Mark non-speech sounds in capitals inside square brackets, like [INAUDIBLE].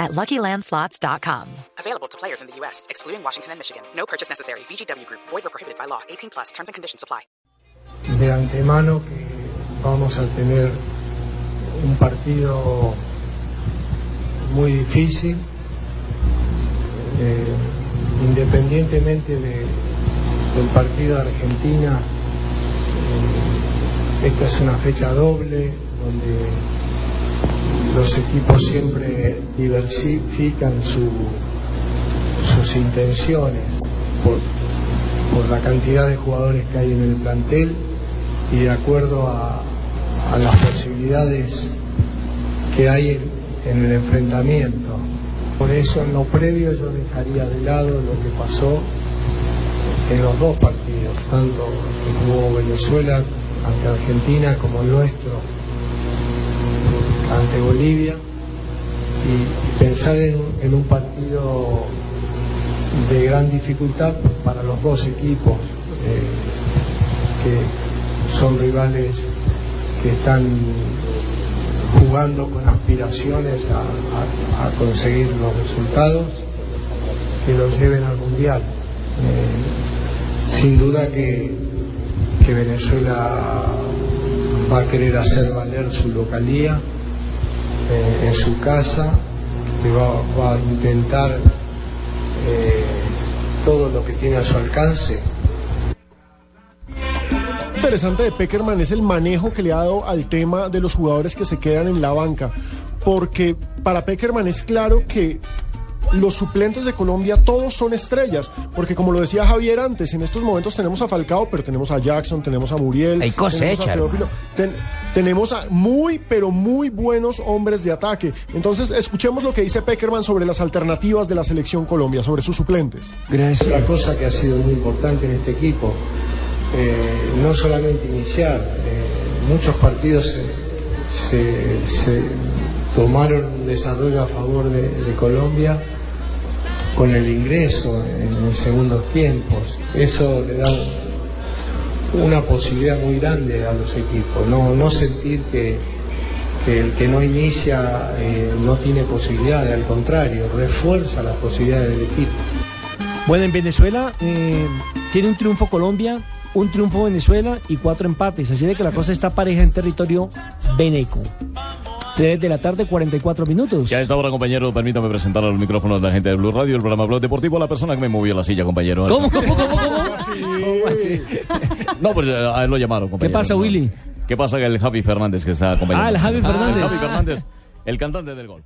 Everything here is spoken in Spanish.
at LuckyLandSlots.com. Available to players in the U.S., excluding Washington and Michigan. No purchase necessary. VGW Group. Void or prohibited by law. 18 plus. Terms and conditions apply. De antemano que vamos a tener un partido muy difícil. Eh, independientemente de- del partido de Argentina, eh, esta es una fecha doble donde los equipos siempre diversifican su- sus intenciones por, la cantidad de jugadores que hay en el plantel y de acuerdo a, las posibilidades que hay en, en el enfrentamiento. Por eso en lo previo yo dejaría de lado lo que pasó en los dos partidos, tanto que jugó Venezuela ante Argentina como el nuestro ante Bolivia y pensar en, un- partido de gran dificultad para los dos equipos eh, que son rivales que están jugando con aspiraciones a, conseguir los resultados que los lleven al mundial. Eh, sin duda que Venezuela va a querer hacer valer su localía eh, en su casa, que va, a intentar eh, todo lo que tiene a su alcance interesante de Peckerman es el manejo que le ha dado al tema de los jugadores que se quedan en la banca. Porque para Peckerman es claro que los suplentes de Colombia todos son estrellas. Porque como lo decía Javier antes, en estos momentos tenemos a Falcao, pero tenemos a Jackson, tenemos a Muriel. Hay cosecha, tenemos a ten- tenemos a muy, pero muy buenos hombres de ataque. Entonces, escuchemos lo que dice Peckerman sobre las alternativas de la selección Colombia, sobre sus suplentes. Otra cosa que ha sido muy importante en este equipo, eh, no solamente iniciar, eh, muchos partidos se, se- se tomaron un desarrollo a favor de, de Colombia con el ingreso en, segundos tiempos. Eso le da una posibilidad muy grande a los equipos, no, no sentir que, que el que no inicia eh, no tiene posibilidades, al contrario, refuerza las posibilidades del equipo. Bueno, en Venezuela eh, tiene un triunfo Colombia, un triunfo Venezuela y cuatro empates. Así de que la cosa está pareja en territorio veneco. 3 de la tarde, 44 minutos. Ya a esta hora, compañero, permítame presentar los micrófonos de la gente de Blue Radio, el programa Blog Deportivo, la persona que me movió la silla, compañero. ¿Cómo, cómo, cómo, cómo? Así. así? [LAUGHS] No, pues eh, a él lo llamaron, compañero. pasa, Willy? ¿Qué pasa que el Javi Fernández que está acompañando? Ah, el Javi Fernández. El Javi Fernández, el cantante del gol.